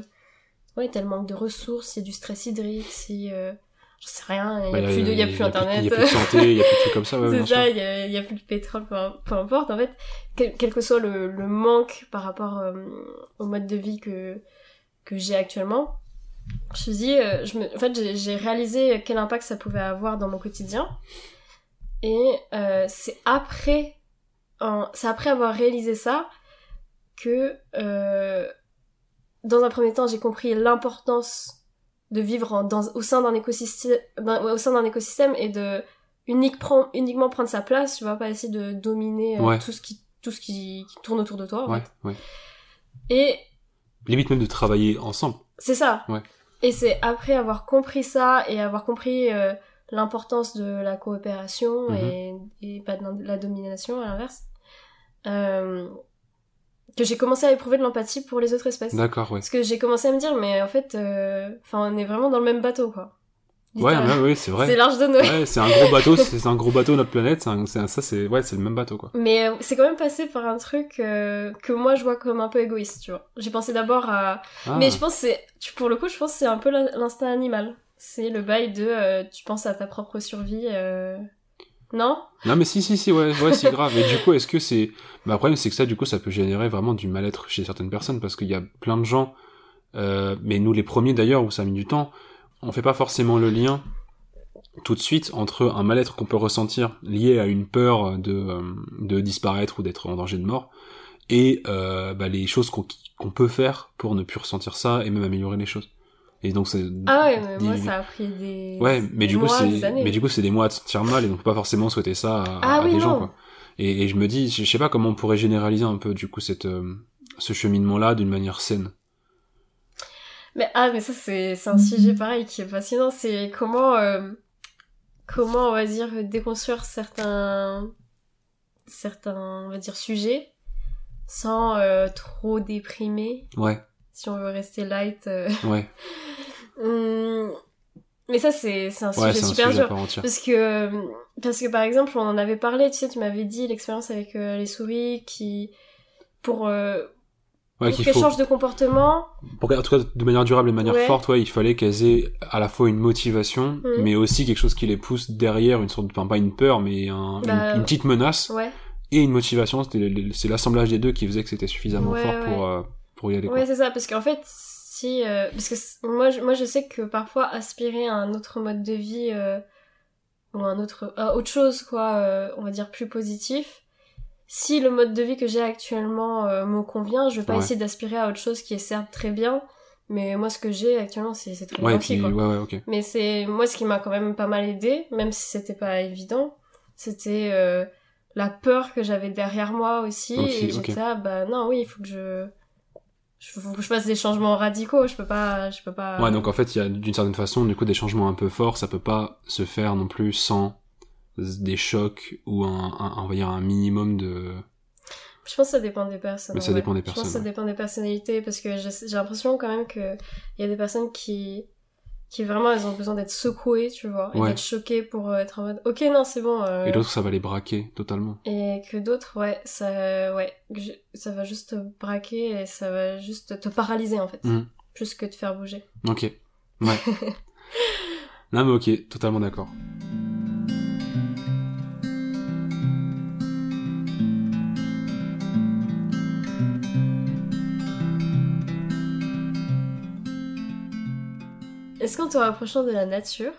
B: ouais tel manque de ressources s'il y a du stress hydrique si euh, je sais rien il y a
A: Bah,
B: plus de y a plus internet.
A: Il y a plus de santé, il a plus de trucs comme ça, ouais,
B: c'est ça il a, a plus de pétrole peu, importe. En fait quel, quel que soit le, le manque par rapport euh, au mode de vie que que j'ai actuellement je me dit, euh, je me, en fait, j'ai- j'ai réalisé quel impact ça pouvait avoir dans mon quotidien. Et euh, c'est après, en- c'est après avoir réalisé ça que, euh, dans un premier temps, j'ai compris l'importance de vivre en- dans, au sein d'un écosystème, au sein d'un écosystème et de unique, prend- uniquement prendre sa place. Tu vois, pas essayer de dominer euh,
A: Ouais.
B: tout ce qui, tout ce qui, qui tourne autour de toi. en
A: Ouais,
B: fait.
A: ouais.
B: Et
A: Limite même de travailler ensemble.
B: C'est ça. Et c'est après avoir compris ça et avoir compris euh, l'importance de la coopération
A: Mhm.
B: et, et pas de la domination à l'inverse, euh, que j'ai commencé à éprouver de l'empathie pour les autres espèces.
A: D'accord, ouais.
B: Parce que j'ai commencé à me dire, mais en fait, euh, enfin, on est vraiment dans le même bateau, quoi.
A: Ouais, ouais, ouais, c'est vrai.
B: C'est large de Noé.
A: Ouais, c'est un gros bateau, c'est un gros bateau notre planète, c'est un- ça c'est ouais, c'est le même bateau quoi.
B: Mais euh, c'est quand même passé par un truc euh, que moi je vois comme un peu égoïste, tu vois. J'ai pensé d'abord à
A: Ah,
B: Mais je pense que c'est, pour le coup, je pense que c'est un peu l'in- l'instinct animal. C'est le bail de, euh, tu penses à ta propre survie, euh... non?
A: Non mais si si si ouais, ouais c'est grave. Et du coup, est-ce que c'est bah, le problème c'est que ça du coup ça peut générer vraiment du mal-être chez certaines personnes parce qu'il y a plein de gens euh, mais nous les premiers d'ailleurs où ça a mis du temps, on fait pas forcément le lien tout de suite entre un mal-être qu'on peut ressentir lié à une peur de euh, de disparaître ou d'être en danger de mort et euh, bah, les choses qu'on qu'on peut faire pour ne plus ressentir ça et même améliorer les choses. Et donc c'est
B: Ah ouais, mais moi ça a pris des.
A: Ouais, mais du coup
B: mois, des années.
A: mais du coup c'est des mois à se sentir mal et donc on peut pas forcément souhaiter ça à,
B: Ah
A: à
B: oui,
A: des gens quoi. Et, et je me dis, je je sais pas comment on pourrait généraliser un peu du coup cette euh, ce cheminement là d'une manière saine.
B: Mais ah, mais ça c'est c'est un sujet pareil qui est fascinant. C'est comment euh, comment on va dire déconstruire certains certains on va dire sujets sans euh, trop déprimer.
A: Ouais,
B: Si on veut rester light. euh.
A: ouais,
B: Hum, Mais ça c'est un
A: ouais,
B: sujet
A: un
B: super
A: sujet
B: dur. Parce que, parce que par exemple, on en avait parlé, tu sais, tu m'avais dit l'expérience avec euh, les souris qui, pour, euh,
A: Ouais,
B: pour qu'elles changent de comportement,
A: pour qu'en tout cas de manière durable et de manière
B: Ouais.
A: forte, ouais, il fallait qu'elles aient à la fois une motivation,
B: Mhm.
A: mais aussi quelque chose qui les pousse derrière une sorte de, enfin pas une peur, mais un-
B: Bah,
A: une, une petite menace
B: ouais.
A: et une motivation. C'est l'assemblage des deux qui faisait que c'était suffisamment fort pour euh, pour y aller. quoi.
B: Ouais, c'est ça, parce qu'en fait, si, euh, parce que moi, je- moi, je sais que parfois aspirer à un autre mode de vie, euh, ou un autre, à autre chose, quoi, euh, on va dire plus positif, si le mode de vie que j'ai actuellement euh, me convient, je vais pas
A: Ouais.
B: essayer d'aspirer à autre chose qui est certes très bien, mais moi, ce que j'ai actuellement, c'est c'est très
A: Ouais,
B: bien aussi, quoi.
A: ouais, ouais, ok.
B: Mais c'est moi ce qui m'a quand même pas mal aidé, même si c'était pas évident, c'était euh, la peur que j'avais derrière moi aussi. Et j'étais là, bah non, oui, il faut que je, je- faut que je fasse des changements radicaux. Je peux pas, je peux pas.
A: Ouais, donc en fait, il y a d'une certaine façon, du coup, des changements un peu forts, ça peut pas se faire non plus sans des chocs ou un, un, on va dire un minimum de.
B: Je pense que ça dépend des personnes.
A: Mais ça
B: ouais.
A: dépend des
B: Je pense que
A: personnes,
B: ça dépend des personnalités parce que j'ai j'ai l'impression quand même que il y a des personnes qui qui vraiment elles ont besoin d'être secouées, tu vois, et
A: Ouais.
B: d'être choquées pour euh, être en mode ok non c'est bon. euh,
A: Et d'autres, ça va les braquer totalement.
B: Et que d'autres, ouais, ça, ouais, ça va juste te braquer et ça va juste te paralyser en fait,
A: Mhm.
B: plus que te faire bouger.
A: Ok. Ouais. non, mais ok, totalement d'accord.
B: Est-ce qu'en te rapprochant de la nature,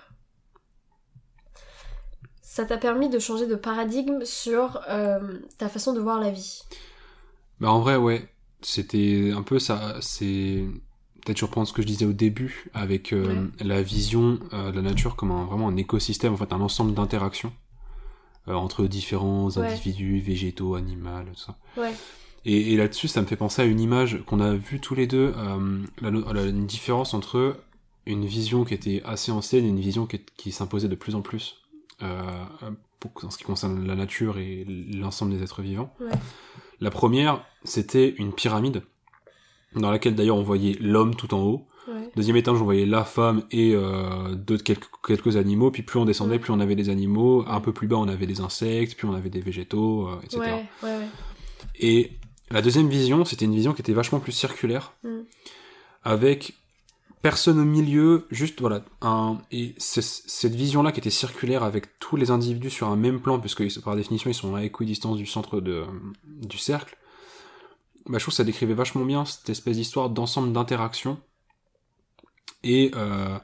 B: ça t'a permis de changer de paradigme sur euh, ta façon de voir la vie?
A: Bah, en vrai, ouais. C'était un peu ça. C'est. Peut-être je reprends ce que je disais au début avec euh, la vision euh, de la nature comme un, vraiment un écosystème, en fait, un ensemble d'interactions entre différents
B: Ouais.
A: individus, végétaux, animaux, tout ça.
B: Ouais.
A: Et, là-dessus, ça me fait penser à une image qu'on a vue tous les deux, la, une différence entre une vision qui était assez ancienne et une vision qui, qui s'imposait de plus en plus euh, en ce qui concerne la nature et l'ensemble des êtres vivants. La première, c'était une pyramide, dans laquelle d'ailleurs on voyait l'homme tout en haut. Deuxième étage, on voyait la femme et euh, d'autres quelques, quelques animaux. Puis plus on descendait, plus on avait des animaux. Un peu plus bas, on avait des insectes. Puis on avait des végétaux, euh, etc. Et la deuxième vision, c'était une vision qui était vachement plus circulaire, mm. avec personne au milieu, juste voilà, un, et cette vision-là qui était circulaire avec tous les individus sur un même plan, puisque par définition ils sont à équidistance du centre de, du cercle, bah, je trouve que ça décrivait vachement bien cette espèce d'histoire d'ensemble d'interactions. Et, euh,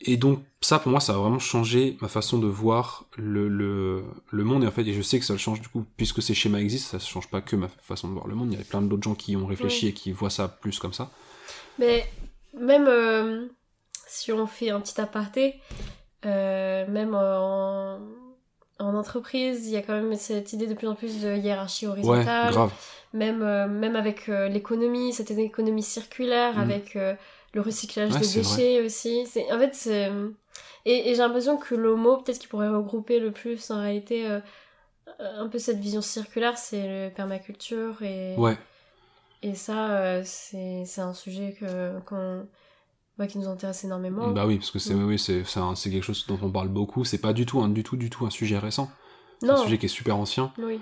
A: et donc ça pour moi ça a vraiment changé ma façon de voir le, le, le monde. Et en fait et je sais que ça le change du coup puisque ces schémas existent ça ne change pas que ma façon de voir le monde. Il y a plein d'autres gens qui ont réfléchi et qui voient ça plus comme ça.
B: Mais même euh, si on fait un petit aparté, euh, même en, en, entreprise, il y a quand même cette idée de plus en plus de hiérarchie horizontale. Même, euh, même avec l'économie, cette économie circulaire, mm. avec le recyclage des déchets aussi. C'est, en fait, c'est... Et, et j'ai l'impression que le mot, peut-être qu'il pourrait regrouper le plus en réalité un peu cette vision circulaire, c'est le permaculture et...
A: Ouais
B: et ça, euh, c'est un sujet que, qui nous intéresse énormément.
A: Bah oui, parce que c'est mm. oui, quelque chose dont on parle beaucoup. C'est pas du tout, un, du tout, du tout un sujet récent. C'est un sujet qui est super ancien.
B: Oui.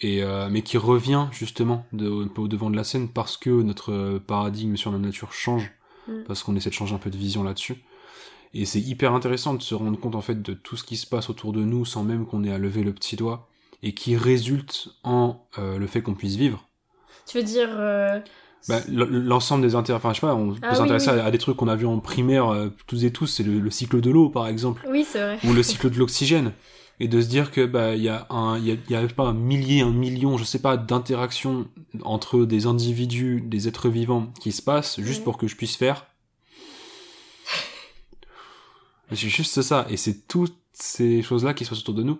A: Et, euh, mais qui revient justement de, au devant de la scène parce que notre paradigme sur la nature change. Mm. Parce qu'on essaie de changer un peu de vision là-dessus. Et c'est hyper intéressant de se rendre compte en fait de tout ce qui se passe autour de nous sans même qu'on ait à lever le petit doigt et qui résulte en euh, le fait qu'on puisse vivre.
B: Tu veux dire. Euh,
A: bah, l'ensemble des intérêts, enfin je sais pas, on peut ah s'intéresser À, des trucs qu'on a vus en primaire euh, tous et tous, c'est le, cycle de l'eau par exemple.
B: Oui, c'est vrai.
A: Ou le cycle de l'oxygène. Et de se dire que bah il y a un il y a, pas un millier, un million, je sais pas, d'interactions entre des individus, des êtres vivants qui se passent juste pour que je puisse faire. c'est juste ça, et c'est toutes ces choses-là qui se passent autour de nous.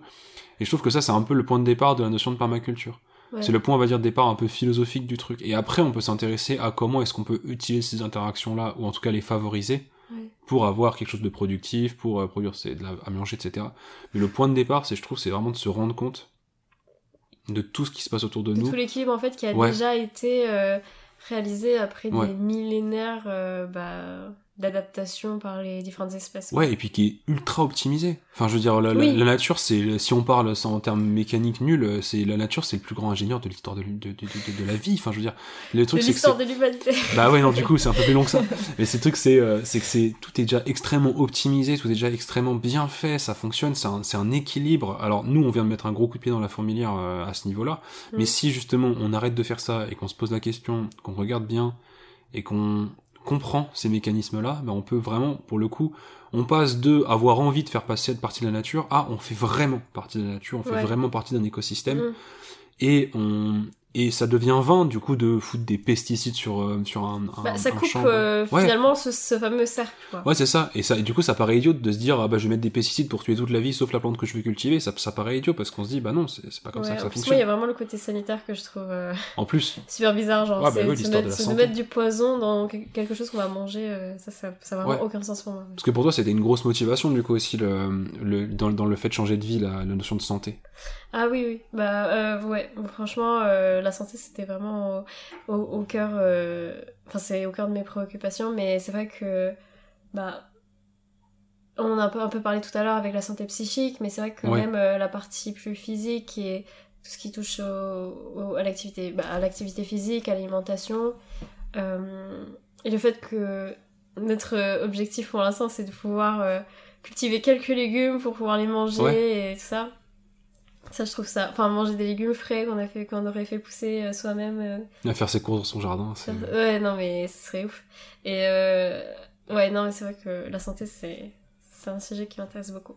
A: Et je trouve que ça, c'est un peu le point de départ de la notion de permaculture. C'est le point, on va dire, de départ un peu philosophique du truc. Et après, on peut s'intéresser à comment est-ce qu'on peut utiliser ces interactions-là, ou en tout cas les favoriser, pour avoir quelque chose de productif, pour euh, produire de la, à manger, etc. Mais le point de départ, c'est, je trouve, c'est vraiment de se rendre compte de tout ce qui se passe autour de, nous.
B: Tout l'équilibre, en fait, qui a déjà été euh, réalisé après des millénaires, euh, bah d'adaptation par les différentes espèces.
A: Ouais, et puis qui est ultra optimisé. Enfin, je veux dire, la, nature, c'est, si on parle en termes mécaniques nuls, c'est la nature, c'est le plus grand ingénieur de l'histoire de, de, de, la vie. Enfin, je veux dire,
B: le truc, c'est l'histoire de l'humanité.
A: Bah ouais, non, du coup, c'est un peu plus long que ça. Mais c'est truc, c'est, euh, c'est que c'est tout est déjà extrêmement optimisé, tout est déjà extrêmement bien fait, ça fonctionne, c'est un, un, équilibre. Alors nous, on vient de mettre un gros coup de pied dans la fourmilière euh, à ce niveau-là. Mm. Mais si justement on arrête de faire ça et qu'on se pose la question, qu'on regarde bien et qu'on comprend ces mécanismes-là, ben on peut vraiment, pour le coup, on passe de avoir envie de faire passer cette partie de la nature à on fait vraiment partie de la nature, on fait vraiment partie d'un écosystème. Mm. Et on, et ça devient vain du coup de foutre des pesticides sur euh, sur un, un
B: bah, ça coupe euh, finalement ce, ce, fameux cercle quoi.
A: ouais c'est ça. Et ça et du coup ça paraît idiot de se dire ah bah je vais mettre des pesticides pour tuer toute la vie sauf la plante que je veux cultiver. Ça ça paraît idiot parce qu'on se dit bah non c'est pas comme ça que ça fonctionne.
B: il y a vraiment le côté sanitaire que je trouve euh,
A: en plus.
B: super bizarre genre bah c'est se, mettre, se mettre du poison dans quelque chose qu'on va manger ça ça ça a vraiment aucun sens pour moi.
A: Parce que pour toi c'était une grosse motivation du coup aussi le, le dans, dans le fait de changer de vie la, la notion de santé
B: ah oui, oui. Bah euh, ouais, franchement, euh, la santé c'était vraiment au, au, cœur. Euh, enfin, c'est au cœur de mes préoccupations, mais c'est vrai que. Bah. On a un peu, un peu parlé tout à l'heure avec la santé psychique, mais c'est vrai que même la partie plus physique et tout ce qui touche au, à l'activité bah, à l'activité physique, à l'alimentation, et le fait que notre objectif pour l'instant c'est de pouvoir cultiver quelques légumes pour pouvoir les manger et tout ça ça, je trouve ça. Enfin, manger des légumes frais qu'on a fait, qu'on aurait fait pousser euh, soi-même.
A: Euh. Faire ses courses dans son jardin.
B: Ouais, non, mais ce serait ouf. Et euh... ouais, non, mais c'est vrai que la santé, c'est, c'est un sujet qui m'intéresse beaucoup.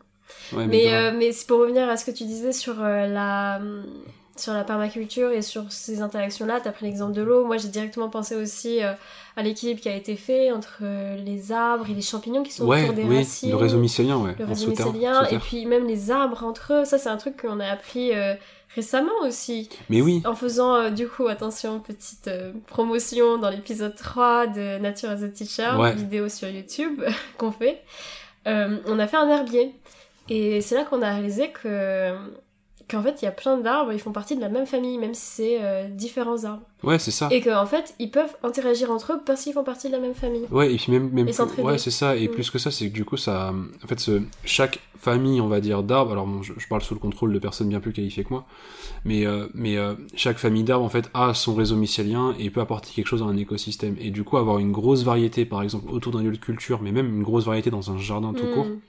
B: mais, mais, euh, mais c'est pour revenir à ce que tu disais sur la, sur la permaculture et sur ces interactions-là. Tu as pris l'exemple de l'eau. Moi, j'ai directement pensé aussi euh, à l'équilibre qui a été fait entre euh, les arbres et les champignons qui sont autour des
A: oui, Le réseau mycélien, ouais.
B: Le réseau mycélien, et puis même les arbres entre eux. Ça, c'est un truc qu'on a appris euh, récemment aussi.
A: Mais oui.
B: En faisant, du coup, attention, petite promotion dans l'épisode 3 de Nature as a Teacher, vidéo sur YouTube qu'on fait. on a fait un herbier. Et c'est là qu'on a réalisé que qu'en fait il y a plein d'arbres, ils font partie de la même famille, même si c'est euh, différents arbres.
A: Ouais, c'est ça.
B: Et qu'en fait ils peuvent interagir entre eux parce qu'ils font partie de la même famille.
A: Ouais, et puis même, même ouais, c'est ça. Et mm. plus que ça, c'est que du coup ça, en fait, ce... chaque famille, on va dire d'arbres. Alors bon, je, parle sous le contrôle de personnes bien plus qualifiées que moi, mais euh, mais euh, chaque famille d'arbres en fait a son réseau mycélien et peut apporter quelque chose dans un écosystème. Et du coup avoir une grosse variété, par exemple autour d'un lieu de culture, mais même une grosse variété dans un jardin tout court mm.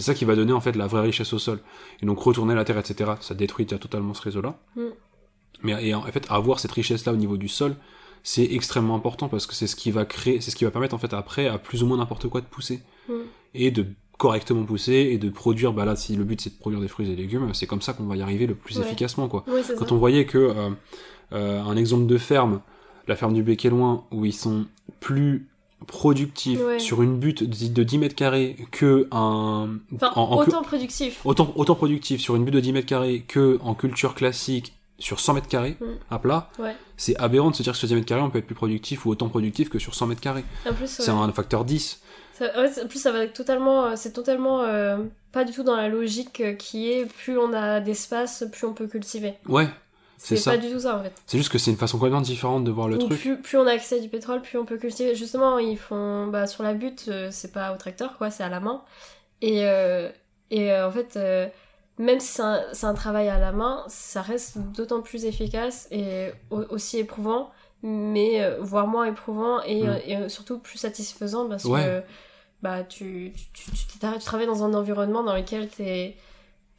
A: C'est ça qui va donner en fait la vraie richesse au sol. Et donc retourner la terre, etc. Ça détruit déjà totalement ce réseau-là. Mm. Mais et en fait, avoir cette richesse-là au niveau du sol, c'est extrêmement important parce que c'est ce qui va créer, c'est ce qui va permettre en fait après à plus ou moins n'importe quoi de pousser mm. et de correctement pousser et de produire. Bah là, si le but c'est de produire des fruits et légumes, c'est comme ça qu'on va y arriver le plus efficacement quoi. Quand on voyait que euh, euh, un exemple de ferme, la ferme du Bec loin, où ils sont plus productif sur une butte de 10 mètres carrés que un
B: autant productif.
A: autant autant productif sur une butte de 10 mètres carrés que en culture classique sur 100 mètres carrés mm. à plat c'est aberrant de se dire que sur 10 mètres carrés on peut être plus productif ou autant productif que sur 100 mètres carrés. C'est un facteur 10
B: en plus ça va totalement euh, c'est totalement euh, pas du tout dans la logique euh, qui est plus on a d'espace plus on peut cultiver.
A: Ouais
B: c'est pas du tout ça en fait.
A: C'est juste que c'est une façon complètement différente de voir le truc.
B: Plus, plus, on a accès à du pétrole, plus on peut cultiver. Justement, ils font bah, sur la butte, euh, c'est pas au tracteur quoi, c'est à la main. Et, euh, et euh, en fait, même si c'est un, un, travail à la main, ça reste d'autant plus efficace et aussi éprouvant, mais voire moins éprouvant et, mm. et, surtout plus satisfaisant parce que bah, tu, tu, tu, tu, travailles dans un environnement dans lequel t'es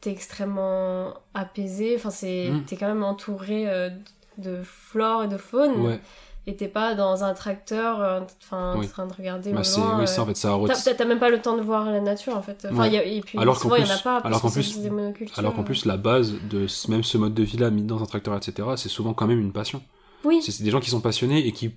B: t'es extrêmement apaisé. Enfin, c'est, mm. t'es quand même entouré euh, de flore et de faune. Ouais. Et t'es pas dans un tracteur, euh, enfin, en train de regarder bah, loin.
A: Oui, ça, en fait, ça
B: T'as, t'as même pas le temps de voir la nature, en fait. Enfin, y a, et puis, alors souvent, il y en a pas.
A: Alors qu'en plus, alors qu'en plus, la base de même ce mode de vie-là, mis dans un tracteur, etc., c'est souvent quand même une passion.
B: Oui.
A: C'est, des gens qui sont passionnés et qui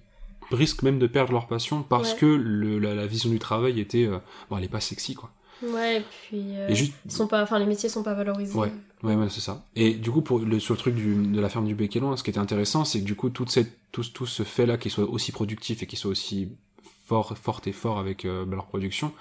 A: risquent même de perdre leur passion parce que le, la, vision du travail était, euh, bon, elle est pas sexy, quoi.
B: Ouais, et puis euh, ils sont pas, enfin les métiers sont pas valorisés.
A: Ouais, ouais, ouais c'est ça. Et du coup pour le sur le truc du, de la ferme du Béquelon, ce qui était intéressant, c'est que du coup toute cette tout, tout ce fait là qui soit aussi productif et qui soit aussi fort fort et fort avec euh, bah, leur production.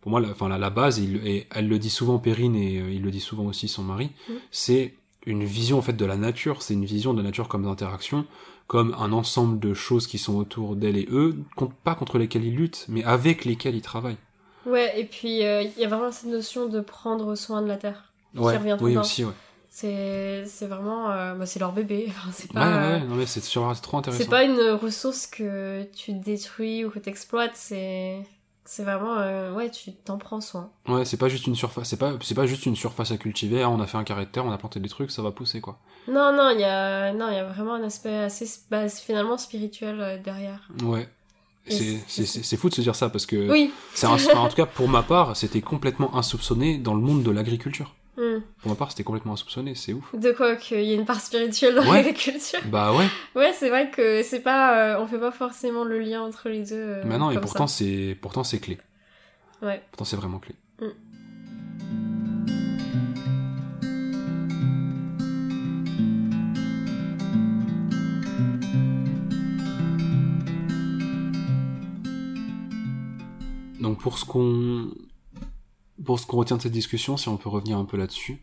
A: Pour moi, la, enfin la, la base, il, et elle le dit souvent Perrine et euh, il le dit souvent aussi son mari, mm. c'est une vision en fait de la nature. C'est une vision de la nature comme d'interaction, comme un ensemble de choses qui sont autour d'elle et eux, pas contre lesquelles ils luttent, mais avec lesquelles ils travaillent.
B: Ouais, et puis euh, il y a vraiment cette notion de prendre soin de la terre qui revient tout
A: oui, aussi, ouais.
B: C'est, c'est vraiment. Euh, bah, c'est leur bébé. Enfin, c'est
A: pas, ouais, ouais, non, mais c'est, c'est trop intéressant.
B: C'est pas une ressource que tu détruis ou que tu exploites, c'est. C'est vraiment, euh, ouais, tu t'en prends soin.
A: Ouais, c'est pas juste une surface, c'est pas, c'est pas juste une surface à cultiver. Ah, on a fait un carré de terre, on a planté des trucs, ça va pousser quoi.
B: Non, non, il y a, non, il y a vraiment un aspect assez, bah, finalement spirituel derrière.
A: Ouais. C'est fou de se dire ça parce que
B: oui.
A: en tout cas pour ma part c'était complètement insoupçonné dans le monde de l'agriculture. Hmm. Pour ma part c'était complètement insoupçonné, c'est ouf.
B: De quoi qu'il y ait une part spirituelle dans l'agriculture.
A: Bah ouais.
B: Ouais c'est vrai que c'est pas, euh, on fait pas forcément le lien entre les deux. Euh,
A: Mais non et pourtant c'est pourtant c'est clé.
B: Ouais.
A: Pourtant c'est vraiment clé. Donc pour ce qu'on pour ce qu'on retient de cette discussion, si on peut revenir un peu là-dessus,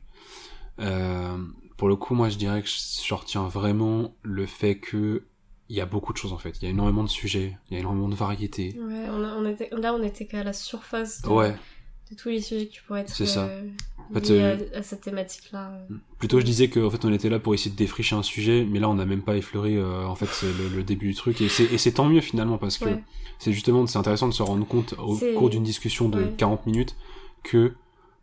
A: euh, pour le coup, moi je dirais que je retiens vraiment le fait que il y a beaucoup de choses en fait. Il y a énormément de sujets, il y a énormément de variétés.
B: Ouais, on, était, là on était qu'à la surface de,
A: ouais.
B: de tous les sujets qui pourraient être
A: C'est ça.
B: Euh, en fait, euh, à, cette thématique-là.
A: Plutôt, je disais qu'en fait, on était là pour essayer de défricher un sujet, mais là, on n'a même pas effleuré euh, en fait le, le, début du truc, et c'est tant mieux finalement parce que c'est justement c'est intéressant de se rendre compte au cours d'une discussion de 40 minutes que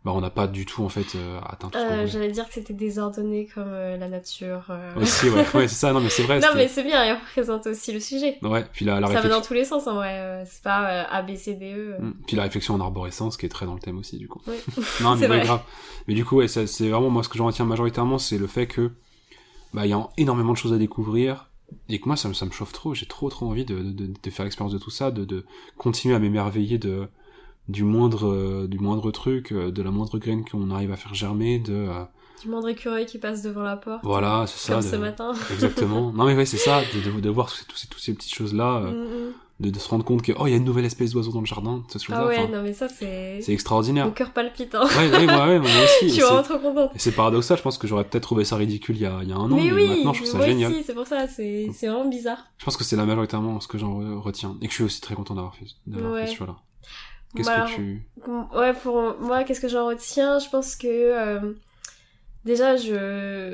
A: bah on n'a pas du tout en fait euh, atteint tout
B: euh, J'allais dire que c'était désordonné comme euh, la nature. Euh.
A: Aussi ouais, ouais c'est ça non mais c'est vrai.
B: non mais c'est bien, il représente aussi le sujet.
A: Ouais puis la, la
B: ça va dans tous les sens en vrai, c'est pas A B C D E.
A: Mm. Puis la réflexion en arborescence qui est très dans le thème aussi du coup. non mais vrai. grave. Mais du coup ouais c'est vraiment moi ce que j'en retiens majoritairement c'est le fait que bah il y a énormément de choses à découvrir et que moi ça me, ça me chauffe trop j'ai trop trop envie de, de, de faire l'expérience de tout ça de, de continuer à m'émerveiller de du moindre euh, du moindre truc euh, de la moindre graine qu'on arrive à faire germer de euh,
B: du moindre écureuil qui passe devant la porte
A: voilà c'est ça
B: comme ce matin.
A: Exactement. Non mais ouais c'est ça de, de, voir tous ces, ces, toutes ces petites choses là mm, mm. de, de, se rendre compte que oh il y a une nouvelle espèce d'oiseau dans le jardin
B: ces ah ouais non mais ça c'est
A: c'est extraordinaire.
B: mon cœur palpitant
A: ouais, ouais, ouais, moi aussi
B: je suis vraiment trop contente.
A: et c'est paradoxal je pense que j'aurais peut-être trouvé ça ridicule il y a, il y a un an
B: mais,
A: oui, maintenant je trouve ça génial.
B: c'est pour ça c'est vraiment bizarre.
A: Je pense que c'est la majoritairement ce que j'en retiens et que je suis aussi très content d'avoir fait, fait ce choix Qu'est-ce que tu...
B: Ouais, pour moi, qu'est-ce que j'en retiens? Je pense que euh, déjà, je...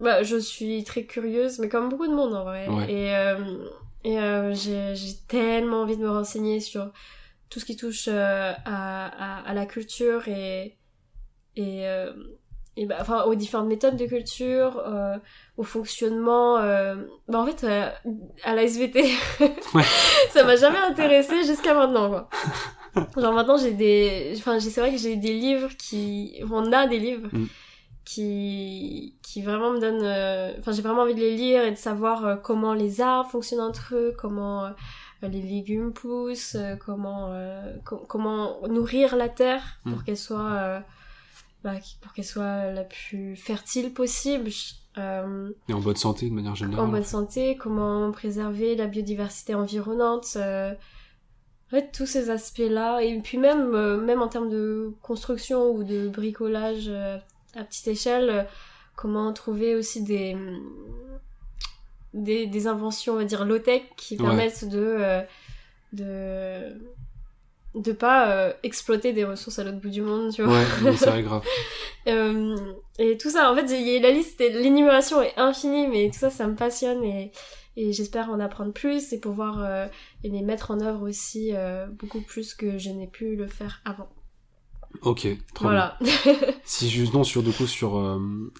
B: Bah, je suis très curieuse, mais comme beaucoup de monde en vrai. Et, euh, et euh, j'ai tellement envie de me renseigner sur tout ce qui touche à, à, à, la culture et, et, et bah, enfin, aux différentes méthodes de culture, au fonctionnement. Bah, en fait, à la SVT, ouais. ça m'a jamais intéressé jusqu'à maintenant, quoi. Genre maintenant j'ai des, enfin c'est vrai que j'ai des livres qui, on a des livres mm. qui, qui vraiment me donnent, euh, enfin j'ai vraiment envie de les lire et de savoir euh, comment les arbres fonctionnent entre eux, comment euh, les légumes poussent, comment, comment nourrir la terre pour mm. qu'elle soit, bah, pour qu'elle soit la plus fertile possible.
A: Et en bonne santé de manière générale.
B: En bonne santé, comment préserver la biodiversité environnante. En fait, tous ces aspects-là, et puis même, euh, même en termes de construction ou de bricolage euh, à petite échelle, euh, comment trouver aussi des, des, des, inventions, on va dire, low-tech qui permettent de, de de pas exploiter des ressources à l'autre bout du monde, tu vois.
A: Ouais, c'est vrai, grave.
B: et tout ça, en fait, y a la liste, l'énumération est infinie, mais tout ça, ça me passionne et et j'espère en apprendre plus et pouvoir euh, les mettre en œuvre aussi euh, beaucoup plus que je n'ai pu le faire avant.
A: Ok, très voilà. si juste non sur du coup sur euh,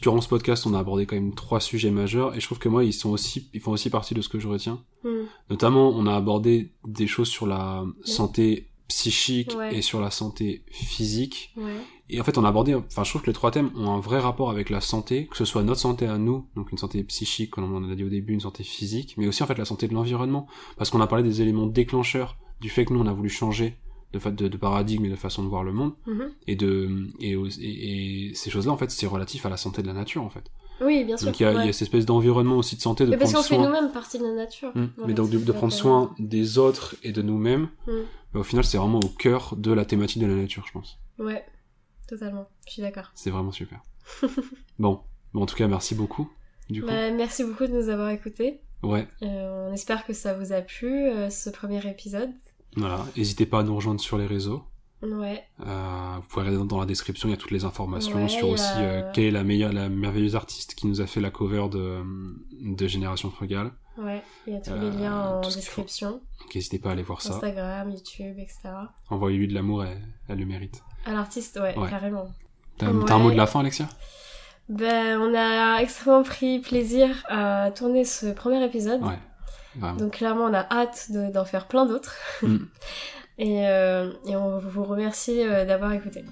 A: durant ce podcast on a abordé quand même trois sujets majeurs et je trouve que moi ils sont aussi ils font aussi partie de ce que je retiens. Hmm. Notamment on a abordé des choses sur la santé psychique et sur la santé physique. Ouais. Et en fait, on a abordé, enfin, je trouve que les trois thèmes ont un vrai rapport avec la santé, que ce soit notre santé à nous, donc une santé psychique, comme on a dit au début, une santé physique, mais aussi en fait la santé de l'environnement, parce qu'on a parlé des éléments déclencheurs du fait que nous on a voulu changer de, de, de paradigme et de façon de voir le monde, mm-hmm. et de et, et, ces choses-là en fait c'est relatif à la santé de la nature en fait.
B: Oui, bien sûr.
A: Donc il y, a, y a cette espèce d'environnement aussi de santé, de
B: mais
A: parce
B: qu'on fait nous-mêmes partie de la nature.
A: Mm. mais donc de, prendre soin des autres et de nous-mêmes, mm. bah, au final c'est vraiment au cœur de la thématique de la nature, je pense.
B: Ouais. Totalement, je suis d'accord.
A: C'est vraiment super. bon. en tout cas, merci beaucoup. Du coup.
B: Bah, merci beaucoup de nous avoir écoutés.
A: Ouais.
B: Euh, on espère que ça vous a plu, euh, ce premier épisode.
A: Voilà, n'hésitez pas à nous rejoindre sur les réseaux.
B: Ouais.
A: Euh, vous pouvez regarder dans la description, il y a toutes les informations sur aussi quelle est la meilleuse la merveilleuse artiste qui nous a fait la cover de, de Génération Frugale.
B: Ouais, il y a tous les liens en description.
A: Donc n'hésitez pas à aller voir ça.
B: Instagram, YouTube, etc.
A: Envoyez-lui de l'amour, elle, elle le mérite.
B: À l'artiste, ouais, carrément.
A: T'as un mot de la fin, Alexia?
B: Ben, on a extrêmement pris plaisir à tourner ce premier épisode. Ouais. Donc clairement, on a hâte d'en faire plein d'autres. Mm. et, euh, et, on vous remercie euh, d'avoir écouté.